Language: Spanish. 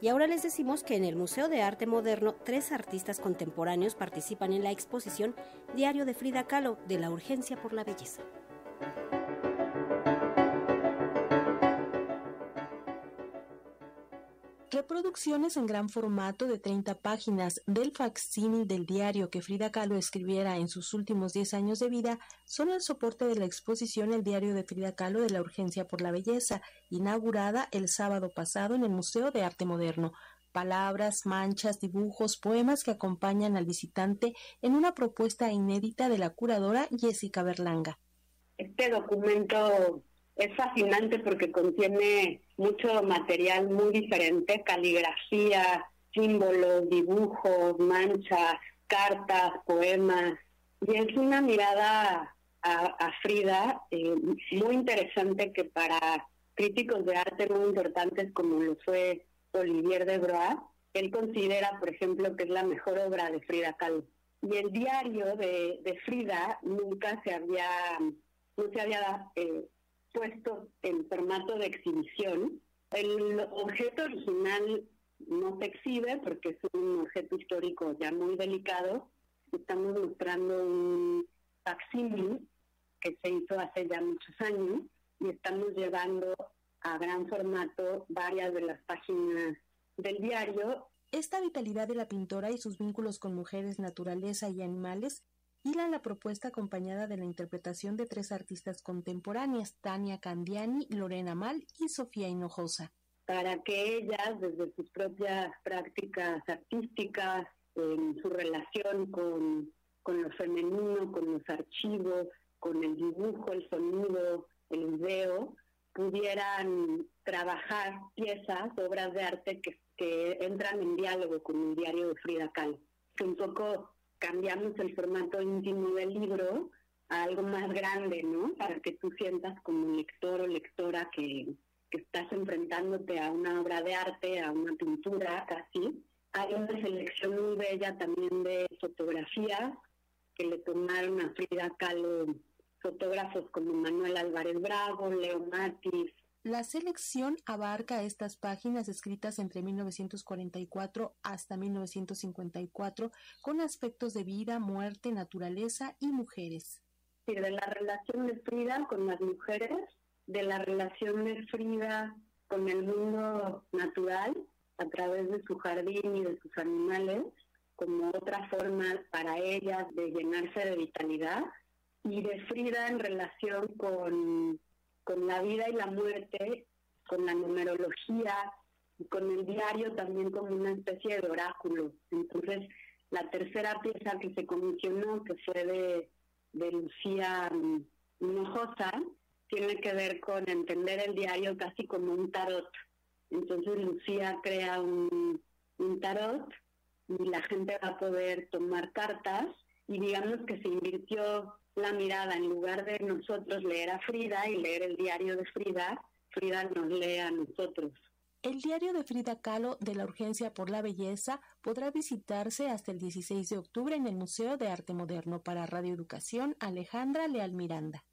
Y ahora les decimos que en el Museo de Arte Moderno tres artistas contemporáneos participan en la exposición Diario de Frida Kahlo de la urgencia por la belleza. Reproducciones en gran formato de 30 páginas del facsímil del diario que Frida Kahlo escribiera en sus últimos 10 años de vida son el soporte de la exposición El diario de Frida Kahlo de la urgencia por la belleza, inaugurada el sábado pasado en el Museo de Arte Moderno. Palabras, manchas, dibujos, poemas que acompañan al visitante en una propuesta inédita de la curadora Jessica Berlanga. Este documento es fascinante porque contiene mucho material muy diferente, caligrafía, símbolos, dibujos, manchas, cartas, poemas. Y es una mirada a, Frida eh, muy interesante que para críticos de arte muy importantes como lo fue Olivier de Broa, él considera, por ejemplo, que es la mejor obra de Frida Kahlo. Y el diario de, Frida nunca se había, no se había eh, puesto en formato de exhibición. El objeto original no se exhibe porque es un objeto histórico ya muy delicado. Estamos mostrando un facsímil que se hizo hace ya muchos años y estamos llevando a gran formato varias de las páginas del diario. Esta vitalidad de la pintora y sus vínculos con mujeres, naturaleza y animales la propuesta acompañada de la interpretación de tres artistas contemporáneas, Tania Candiani, Lorena Mal y Sofía Hinojosa. Para que ellas, desde sus propias prácticas artísticas, en su relación con, con lo femenino, con los archivos, con el dibujo, el sonido, el video, pudieran trabajar piezas, obras de arte que, que entran en diálogo con el diario de Frida Kahlo. Que un poco cambiamos el formato íntimo del libro a algo más grande, ¿no? Para que tú sientas como lector o lectora que, estás enfrentándote a una obra de arte, a una pintura casi. Hay una selección muy bella también de fotografías que le tomaron a Frida Kahlo fotógrafos como Manuel Álvarez Bravo, Leo Matis, la selección abarca estas páginas escritas entre 1944 hasta 1954 con aspectos de vida, muerte, naturaleza y mujeres. de la relación de Frida con las mujeres, de la relación de Frida con el mundo natural a través de su jardín y de sus animales, como otra forma para ellas de llenarse de vitalidad, y de Frida en relación con con la vida y la muerte, con la numerología y con el diario también como una especie de oráculo. Entonces, la tercera pieza que se comisionó, que fue de, de Lucía Hinojosa, tiene que ver con entender el diario casi como un tarot. Entonces Lucía crea un, un tarot y la gente va a poder tomar cartas y digamos que se invirtió la mirada, en lugar de nosotros leer a Frida y leer el diario de Frida, Frida nos lee a nosotros. El diario de Frida Kahlo de la Urgencia por la Belleza podrá visitarse hasta el 16 de octubre en el Museo de Arte Moderno para Radio Educación Alejandra Leal Miranda.